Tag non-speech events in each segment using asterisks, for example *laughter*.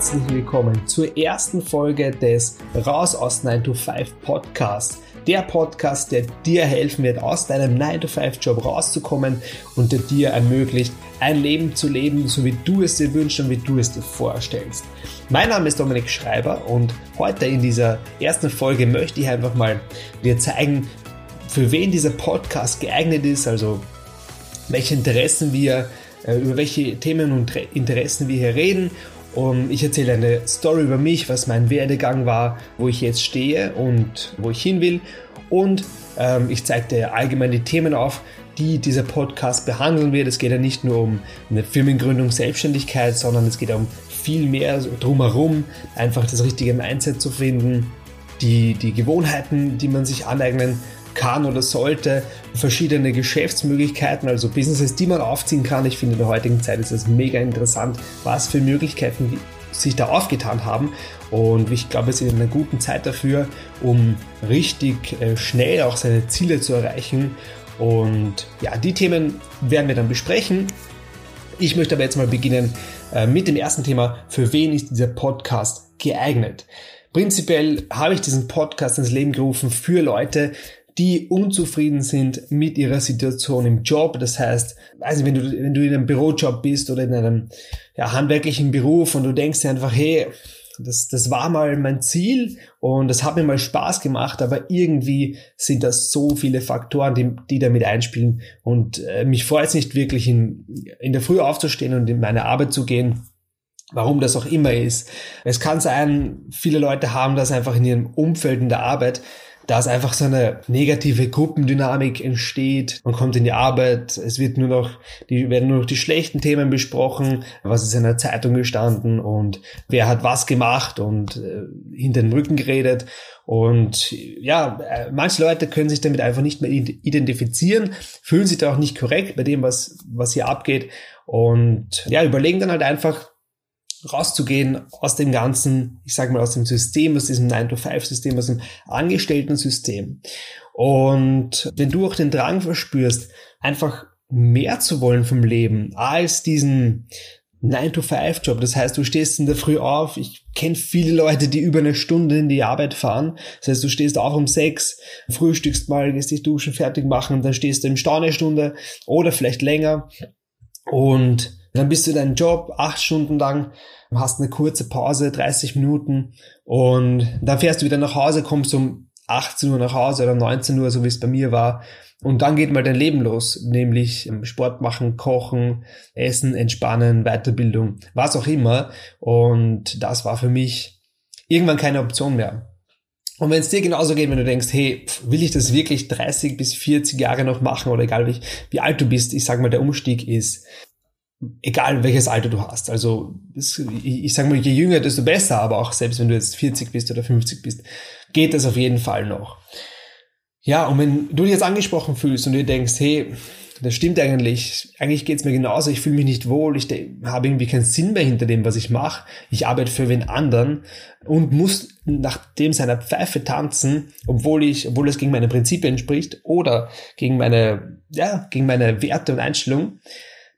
herzlich willkommen zur ersten Folge des Raus aus 9 to 5 Podcasts. Der Podcast, der dir helfen wird, aus deinem 9 to 5 Job rauszukommen und der dir ermöglicht, ein Leben zu leben, so wie du es dir wünschst und wie du es dir vorstellst. Mein Name ist Dominik Schreiber und heute in dieser ersten Folge möchte ich einfach mal dir zeigen, für wen dieser Podcast geeignet ist, also welche Interessen wir äh, über welche Themen und Interessen wir hier reden. Und ich erzähle eine Story über mich, was mein Werdegang war, wo ich jetzt stehe und wo ich hin will. Und ähm, ich zeige dir allgemein die Themen auf, die dieser Podcast behandeln wird. Es geht ja nicht nur um eine Firmengründung, Selbstständigkeit, sondern es geht um viel mehr drumherum, einfach das richtige Mindset zu finden, die, die Gewohnheiten, die man sich aneignen kann oder sollte, verschiedene Geschäftsmöglichkeiten, also Businesses, die man aufziehen kann. Ich finde, in der heutigen Zeit ist es mega interessant, was für Möglichkeiten sich da aufgetan haben. Und ich glaube, wir sind in einer guten Zeit dafür, um richtig äh, schnell auch seine Ziele zu erreichen. Und ja, die Themen werden wir dann besprechen. Ich möchte aber jetzt mal beginnen äh, mit dem ersten Thema. Für wen ist dieser Podcast geeignet? Prinzipiell habe ich diesen Podcast ins Leben gerufen für Leute, die unzufrieden sind mit ihrer Situation im Job. Das heißt, also wenn du, wenn du in einem Bürojob bist oder in einem ja, handwerklichen Beruf und du denkst dir einfach, hey, das, das war mal mein Ziel und das hat mir mal Spaß gemacht, aber irgendwie sind das so viele Faktoren, die, die damit einspielen und äh, mich freut es nicht wirklich in, in der Früh aufzustehen und in meine Arbeit zu gehen. Warum das auch immer ist. Es kann sein, viele Leute haben das einfach in ihrem Umfeld in der Arbeit, dass einfach so eine negative Gruppendynamik entsteht. Man kommt in die Arbeit, es wird nur noch, die werden nur noch die schlechten Themen besprochen, was ist in der Zeitung gestanden und wer hat was gemacht und äh, hinter den Rücken geredet. Und ja, äh, manche Leute können sich damit einfach nicht mehr identifizieren, fühlen sich da auch nicht korrekt bei dem, was, was hier abgeht. Und ja, überlegen dann halt einfach, rauszugehen aus dem ganzen, ich sage mal, aus dem System, aus diesem 9-to-5-System, aus dem Angestellten-System. Und wenn du auch den Drang verspürst, einfach mehr zu wollen vom Leben als diesen 9-to-5-Job. Das heißt, du stehst in der Früh auf. Ich kenne viele Leute, die über eine Stunde in die Arbeit fahren. Das heißt, du stehst auf um sechs, frühstückst mal, gehst dich duschen, fertig machen dann stehst du im Stau eine Stunde oder vielleicht länger. Und dann bist du in deinem Job acht Stunden lang, hast eine kurze Pause, 30 Minuten und dann fährst du wieder nach Hause, kommst um 18 Uhr nach Hause oder 19 Uhr, so wie es bei mir war. Und dann geht mal dein Leben los, nämlich Sport machen, kochen, essen, entspannen, Weiterbildung, was auch immer. Und das war für mich irgendwann keine Option mehr. Und wenn es dir genauso geht, wenn du denkst, hey, will ich das wirklich 30 bis 40 Jahre noch machen oder egal wie, wie alt du bist, ich sag mal, der Umstieg ist egal welches Alter du hast. Also ich sage mal, je jünger, desto besser, aber auch selbst wenn du jetzt 40 bist oder 50 bist, geht das auf jeden Fall noch. Ja, und wenn du dich jetzt angesprochen fühlst und dir denkst, hey, das stimmt eigentlich, eigentlich geht's mir genauso, ich fühle mich nicht wohl, ich habe irgendwie keinen Sinn mehr hinter dem, was ich mache, ich arbeite für wen anderen und muss nach dem seiner Pfeife tanzen, obwohl ich, obwohl es gegen meine Prinzipien spricht oder gegen meine, ja, gegen meine Werte und Einstellungen,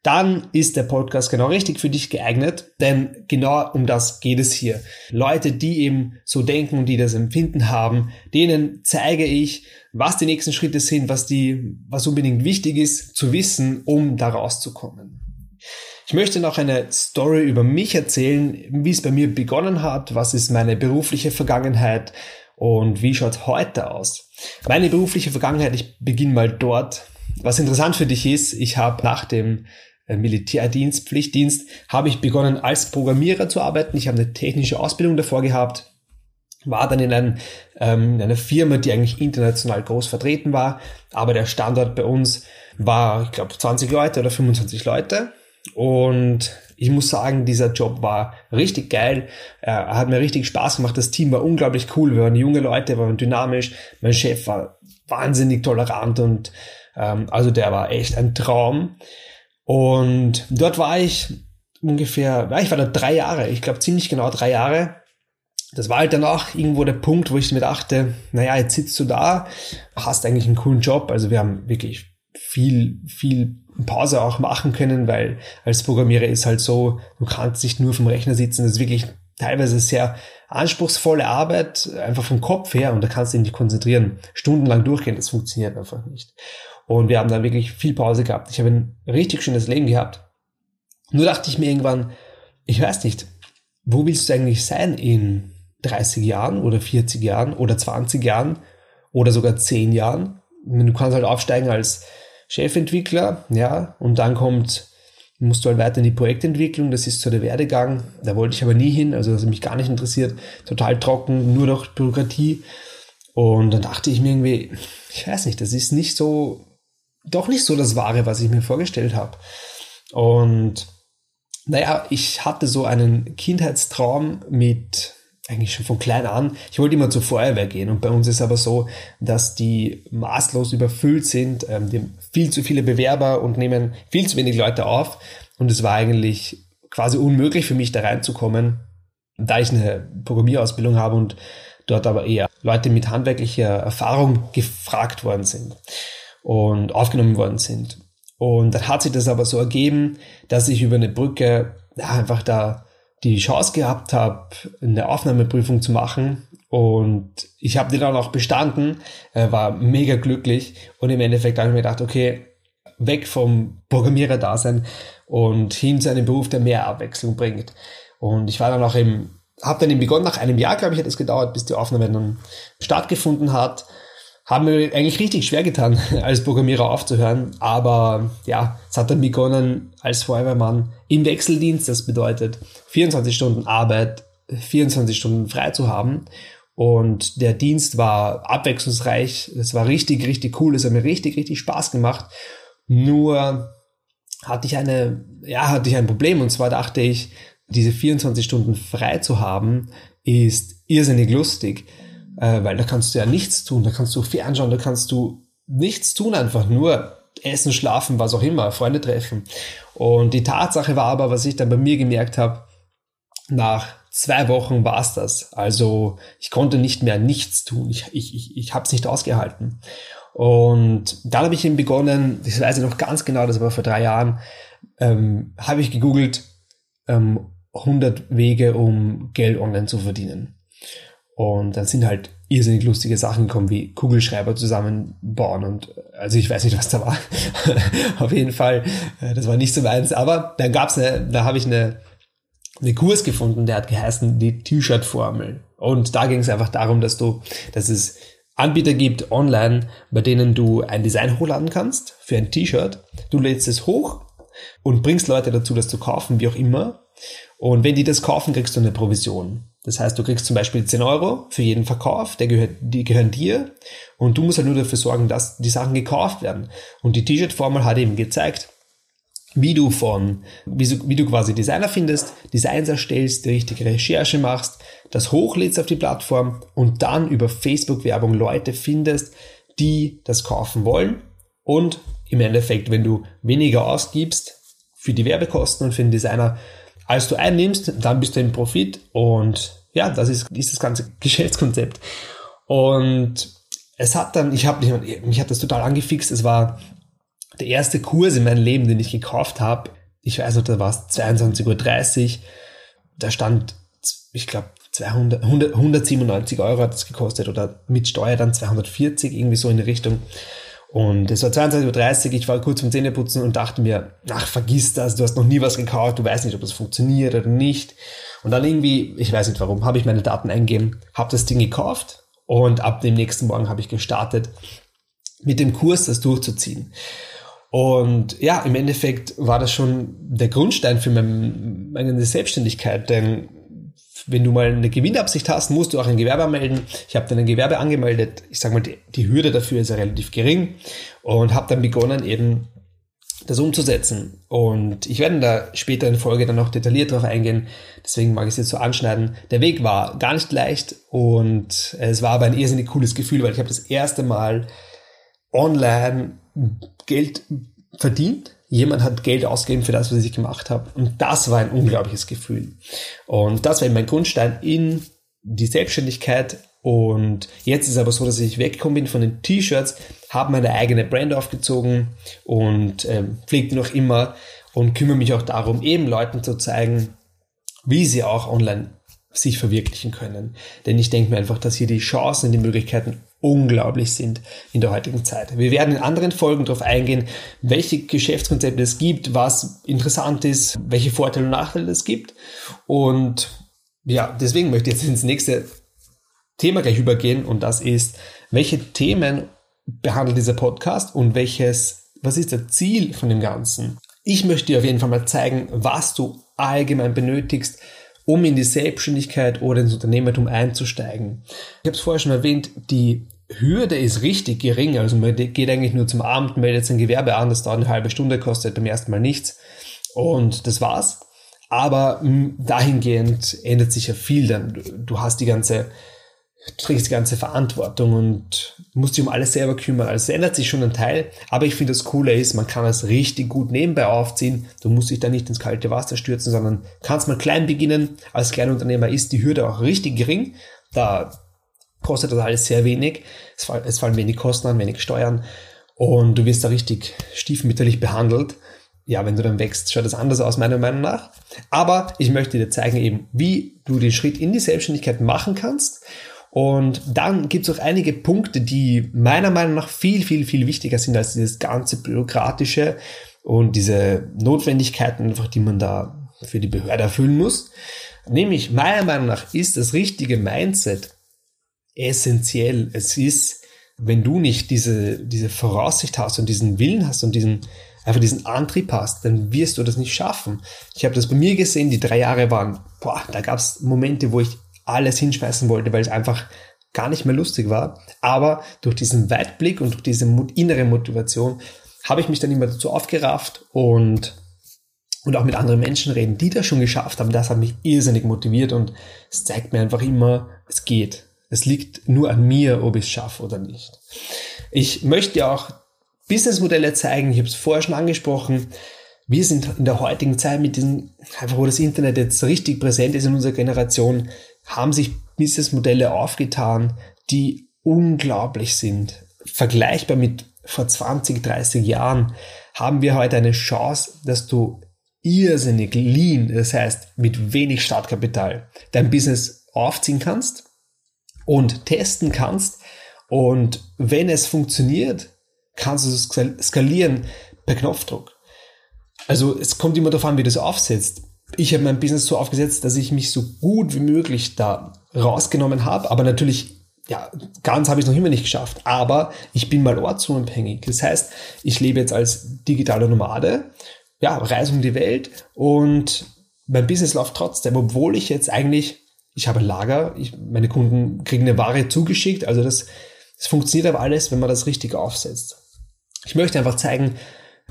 dann ist der Podcast genau richtig für dich geeignet, denn genau um das geht es hier. Leute, die eben so denken und die das Empfinden haben, denen zeige ich, was die nächsten Schritte sind, was die, was unbedingt wichtig ist zu wissen, um da rauszukommen. Ich möchte noch eine Story über mich erzählen, wie es bei mir begonnen hat, was ist meine berufliche Vergangenheit und wie schaut heute aus. Meine berufliche Vergangenheit, ich beginne mal dort. Was interessant für dich ist, ich habe nach dem Militärdienst, Pflichtdienst, habe ich begonnen als Programmierer zu arbeiten. Ich habe eine technische Ausbildung davor gehabt, war dann in, einem, ähm, in einer Firma, die eigentlich international groß vertreten war, aber der Standort bei uns war, ich glaube, 20 Leute oder 25 Leute. Und ich muss sagen, dieser Job war richtig geil. Er hat mir richtig Spaß gemacht. Das Team war unglaublich cool. Wir waren junge Leute, wir waren dynamisch. Mein Chef war wahnsinnig tolerant und ähm, also der war echt ein Traum. Und dort war ich ungefähr, ja, ich war da drei Jahre, ich glaube ziemlich genau drei Jahre. Das war halt dann auch irgendwo der Punkt, wo ich mir dachte, naja, jetzt sitzt du da, hast eigentlich einen coolen Job. Also wir haben wirklich viel, viel Pause auch machen können, weil als Programmierer ist halt so, du kannst nicht nur vom Rechner sitzen, das ist wirklich teilweise sehr anspruchsvolle Arbeit, einfach vom Kopf her, und da kannst du dich nicht konzentrieren. Stundenlang durchgehen, das funktioniert einfach nicht. Und wir haben dann wirklich viel Pause gehabt. Ich habe ein richtig schönes Leben gehabt. Nur dachte ich mir irgendwann, ich weiß nicht, wo willst du eigentlich sein in 30 Jahren oder 40 Jahren oder 20 Jahren oder sogar 10 Jahren? Du kannst halt aufsteigen als Chefentwickler, ja, und dann kommt, musst du halt weiter in die Projektentwicklung, das ist so der Werdegang, da wollte ich aber nie hin, also das hat mich gar nicht interessiert, total trocken, nur noch Bürokratie. Und dann dachte ich mir irgendwie, ich weiß nicht, das ist nicht so, doch nicht so das Wahre, was ich mir vorgestellt habe. Und naja, ich hatte so einen Kindheitstraum mit eigentlich schon von klein an. Ich wollte immer zur Feuerwehr gehen und bei uns ist aber so, dass die maßlos überfüllt sind, ähm, die haben viel zu viele Bewerber und nehmen viel zu wenig Leute auf und es war eigentlich quasi unmöglich für mich da reinzukommen, da ich eine Programmierausbildung habe und dort aber eher Leute mit handwerklicher Erfahrung gefragt worden sind und aufgenommen worden sind. Und dann hat sich das aber so ergeben, dass ich über eine Brücke ja, einfach da die Chance gehabt habe, eine Aufnahmeprüfung zu machen. Und ich habe die dann auch bestanden, war mega glücklich. Und im Endeffekt habe ich mir gedacht, okay, weg vom Programmierer-Dasein und hin zu einem Beruf, der mehr Abwechslung bringt. Und ich war dann auch im, habe dann eben begonnen, nach einem Jahr, glaube ich, hat es gedauert, bis die Aufnahme dann stattgefunden hat haben mir eigentlich richtig schwer getan, *laughs* als Programmierer aufzuhören. Aber ja, es hat dann begonnen als Feuerwehrmann im Wechseldienst. Das bedeutet 24 Stunden Arbeit, 24 Stunden frei zu haben. Und der Dienst war abwechslungsreich. Es war richtig, richtig cool. Es hat mir richtig, richtig Spaß gemacht. Nur hatte ich eine, ja, hatte ich ein Problem. Und zwar dachte ich, diese 24 Stunden frei zu haben, ist irrsinnig lustig äh, weil da kannst du ja nichts tun, da kannst du fernschauen, da kannst du nichts tun, einfach nur essen, schlafen, was auch immer, Freunde treffen. Und die Tatsache war aber, was ich dann bei mir gemerkt habe, nach zwei Wochen war es das. Also ich konnte nicht mehr nichts tun. Ich, ich, ich, ich habe es nicht ausgehalten. Und dann habe ich eben begonnen, ich weiß noch ganz genau, das war vor drei Jahren, ähm, habe ich gegoogelt, ähm, 100 Wege, um Geld online zu verdienen. Und dann sind halt irrsinnig lustige Sachen gekommen, wie Kugelschreiber zusammenbauen und also ich weiß nicht, was da war. *laughs* Auf jeden Fall, äh, das war nicht so meins. Aber dann gab's eine, da habe ich eine, eine Kurs gefunden, der hat geheißen die T-Shirt-Formel. Und da ging es einfach darum, dass du, dass es Anbieter gibt online, bei denen du ein Design hochladen kannst für ein T-Shirt. Du lädst es hoch und bringst Leute dazu, das zu kaufen, wie auch immer. Und wenn die das kaufen, kriegst du eine Provision. Das heißt, du kriegst zum Beispiel 10 Euro für jeden Verkauf, der gehört, die gehören dir und du musst halt nur dafür sorgen, dass die Sachen gekauft werden. Und die T-Shirt-Formel hat eben gezeigt, wie du von, wie, so, wie du quasi Designer findest, Designs erstellst, die richtige Recherche machst, das hochlädst auf die Plattform und dann über Facebook-Werbung Leute findest, die das kaufen wollen. Und im Endeffekt, wenn du weniger ausgibst für die Werbekosten und für den Designer, als du einnimmst, dann bist du im Profit und ja, das ist, ist das ganze *laughs* Geschäftskonzept. Und es hat dann, ich habe mich hat das total angefixt. Es war der erste Kurs in meinem Leben, den ich gekauft habe. Ich weiß noch, da war es 22.30 Uhr. Da stand, ich glaube, 200, 100, 197 Euro hat es gekostet oder mit Steuer dann 240, irgendwie so in die Richtung. Und es war 22.30 Uhr, ich war kurz zum Zähneputzen und dachte mir, ach, vergiss das, du hast noch nie was gekauft, du weißt nicht, ob das funktioniert oder nicht. Und dann irgendwie, ich weiß nicht warum, habe ich meine Daten eingegeben, habe das Ding gekauft und ab dem nächsten Morgen habe ich gestartet, mit dem Kurs das durchzuziehen. Und ja, im Endeffekt war das schon der Grundstein für meine Selbstständigkeit, denn wenn du mal eine Gewinnabsicht hast, musst du auch ein Gewerbe anmelden. Ich habe dann ein Gewerbe angemeldet. Ich sage mal, die, die, Hürde dafür ist ja relativ gering und habe dann begonnen, eben das umzusetzen. Und ich werde da später in Folge dann noch detailliert drauf eingehen. Deswegen mag ich es jetzt so anschneiden. Der Weg war gar nicht leicht und es war aber ein irrsinnig cooles Gefühl, weil ich habe das erste Mal online Geld verdient jemand hat Geld ausgegeben für das, was ich gemacht habe. Und das war ein unglaubliches Gefühl. Und das war mein Grundstein in die Selbstständigkeit. Und jetzt ist aber so, dass ich weggekommen bin von den T-Shirts, habe meine eigene Brand aufgezogen und ähm, pflege noch immer und kümmere mich auch darum, eben Leuten zu zeigen, wie sie auch online sich verwirklichen können. Denn ich denke mir einfach, dass hier die Chancen, die Möglichkeiten unglaublich sind in der heutigen Zeit. Wir werden in anderen Folgen darauf eingehen, welche Geschäftskonzepte es gibt, was interessant ist, welche Vorteile und Nachteile es gibt. Und ja, deswegen möchte ich jetzt ins nächste Thema gleich übergehen und das ist, welche Themen behandelt dieser Podcast und welches, was ist das Ziel von dem Ganzen? Ich möchte dir auf jeden Fall mal zeigen, was du allgemein benötigst, um in die Selbstständigkeit oder ins Unternehmertum einzusteigen. Ich habe es vorher schon erwähnt, die Hürde ist richtig gering. Also man geht eigentlich nur zum Abend, meldet sein Gewerbe an, das dauert eine halbe Stunde, kostet beim ersten Mal nichts. Und das war's. Aber dahingehend ändert sich ja viel dann. Du hast die ganze, trägst die ganze Verantwortung und musst dich um alles selber kümmern. Also es ändert sich schon ein Teil. Aber ich finde das Coole ist, man kann es richtig gut nebenbei aufziehen. Du musst dich da nicht ins kalte Wasser stürzen, sondern kannst mal klein beginnen. Als Kleinunternehmer ist die Hürde auch richtig gering. Da kostet das alles sehr wenig. Es, fall, es fallen wenig Kosten an, wenig Steuern und du wirst da richtig stiefmütterlich behandelt. Ja, wenn du dann wächst, schaut das anders aus, meiner Meinung nach. Aber ich möchte dir zeigen eben, wie du den Schritt in die Selbstständigkeit machen kannst. Und dann gibt es auch einige Punkte, die meiner Meinung nach viel, viel, viel wichtiger sind als dieses ganze Bürokratische und diese Notwendigkeiten, einfach, die man da für die Behörde erfüllen muss. Nämlich, meiner Meinung nach ist das richtige Mindset essentiell. Es ist, wenn du nicht diese, diese Voraussicht hast und diesen Willen hast und diesen, einfach diesen Antrieb hast, dann wirst du das nicht schaffen. Ich habe das bei mir gesehen, die drei Jahre waren, boah, da gab es Momente, wo ich alles hinschmeißen wollte, weil es einfach gar nicht mehr lustig war. Aber durch diesen Weitblick und durch diese innere Motivation habe ich mich dann immer dazu aufgerafft und und auch mit anderen Menschen reden, die das schon geschafft haben, das hat mich irrsinnig motiviert und es zeigt mir einfach immer, es geht. Es liegt nur an mir, ob ich es schaffe oder nicht. Ich möchte auch Businessmodelle zeigen. Ich habe es vorher schon angesprochen. Wir sind in der heutigen Zeit mit diesem, einfach wo das Internet jetzt richtig präsent ist in unserer Generation, haben sich Businessmodelle aufgetan, die unglaublich sind. Vergleichbar mit vor 20, 30 Jahren haben wir heute eine Chance, dass du irrsinnig lean, das heißt mit wenig Startkapital, dein Business aufziehen kannst und testen kannst. Und wenn es funktioniert, kannst du es skalieren per Knopfdruck. Also es kommt immer darauf an, wie du es aufsetzt. Ich habe mein Business so aufgesetzt, dass ich mich so gut wie möglich da rausgenommen habe, aber natürlich ja, ganz habe ich noch immer nicht geschafft, aber ich bin mal ortsunabhängig. Das heißt, ich lebe jetzt als digitaler Nomade, ja, reise um die Welt und mein Business läuft trotzdem, obwohl ich jetzt eigentlich ich habe Lager, ich, meine Kunden kriegen eine Ware zugeschickt. Also das, das funktioniert aber alles, wenn man das richtig aufsetzt. Ich möchte einfach zeigen,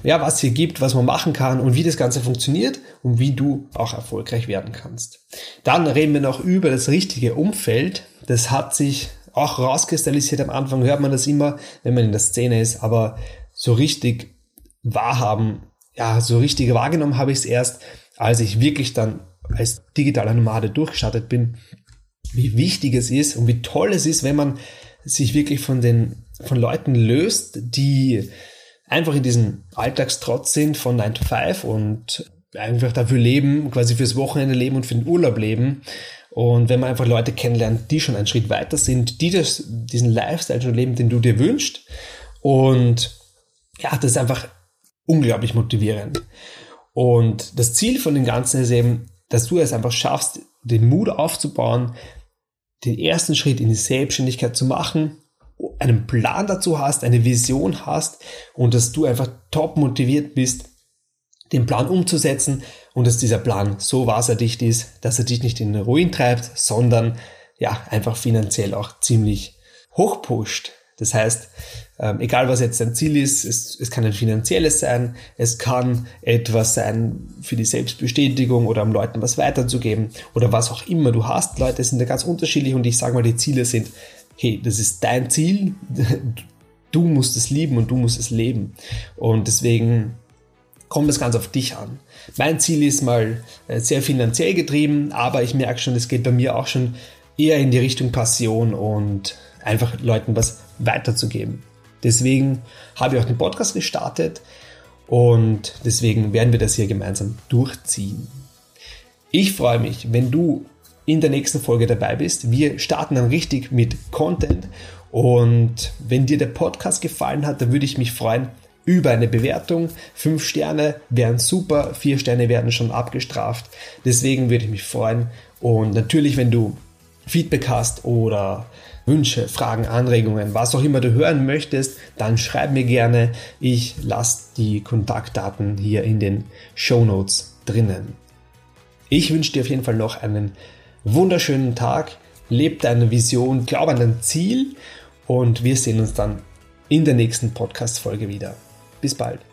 ja, was hier gibt, was man machen kann und wie das Ganze funktioniert und wie du auch erfolgreich werden kannst. Dann reden wir noch über das richtige Umfeld. Das hat sich auch rauskristallisiert. Am Anfang hört man das immer, wenn man in der Szene ist, aber so richtig wahrhaben, ja, so richtig wahrgenommen habe ich es erst, als ich wirklich dann als digitaler Nomade durchgestartet bin, wie wichtig es ist und wie toll es ist, wenn man sich wirklich von den, von Leuten löst, die einfach in diesem Alltagstrotz sind von 9 to 5 und einfach dafür leben, quasi fürs Wochenende leben und für den Urlaub leben. Und wenn man einfach Leute kennenlernt, die schon einen Schritt weiter sind, die das, diesen Lifestyle schon leben, den du dir wünschst. Und ja, das ist einfach unglaublich motivierend. Und das Ziel von dem Ganzen ist eben, dass du es einfach schaffst, den Mut aufzubauen, den ersten Schritt in die Selbstständigkeit zu machen, einen Plan dazu hast, eine Vision hast und dass du einfach top motiviert bist, den Plan umzusetzen und dass dieser Plan so wasserdicht ist, dass er dich nicht in den Ruin treibt, sondern ja, einfach finanziell auch ziemlich hoch pusht. Das heißt, ähm, egal was jetzt dein Ziel ist, es, es kann ein finanzielles sein, es kann etwas sein für die Selbstbestätigung oder um Leuten was weiterzugeben oder was auch immer du hast. Leute sind da ganz unterschiedlich und ich sage mal, die Ziele sind, hey, das ist dein Ziel, *laughs* du musst es lieben und du musst es leben. Und deswegen kommt es ganz auf dich an. Mein Ziel ist mal äh, sehr finanziell getrieben, aber ich merke schon, es geht bei mir auch schon eher in die Richtung Passion und einfach Leuten was weiterzugeben. Deswegen habe ich auch den Podcast gestartet und deswegen werden wir das hier gemeinsam durchziehen. Ich freue mich, wenn du in der nächsten Folge dabei bist. Wir starten dann richtig mit Content und wenn dir der Podcast gefallen hat, dann würde ich mich freuen über eine Bewertung. Fünf Sterne wären super, vier Sterne werden schon abgestraft. Deswegen würde ich mich freuen. Und natürlich, wenn du Feedback hast oder Wünsche, Fragen, Anregungen, was auch immer du hören möchtest, dann schreib mir gerne. Ich lasse die Kontaktdaten hier in den Show Notes drinnen. Ich wünsche dir auf jeden Fall noch einen wunderschönen Tag. Leb deine Vision, glaub an dein Ziel und wir sehen uns dann in der nächsten Podcast-Folge wieder. Bis bald.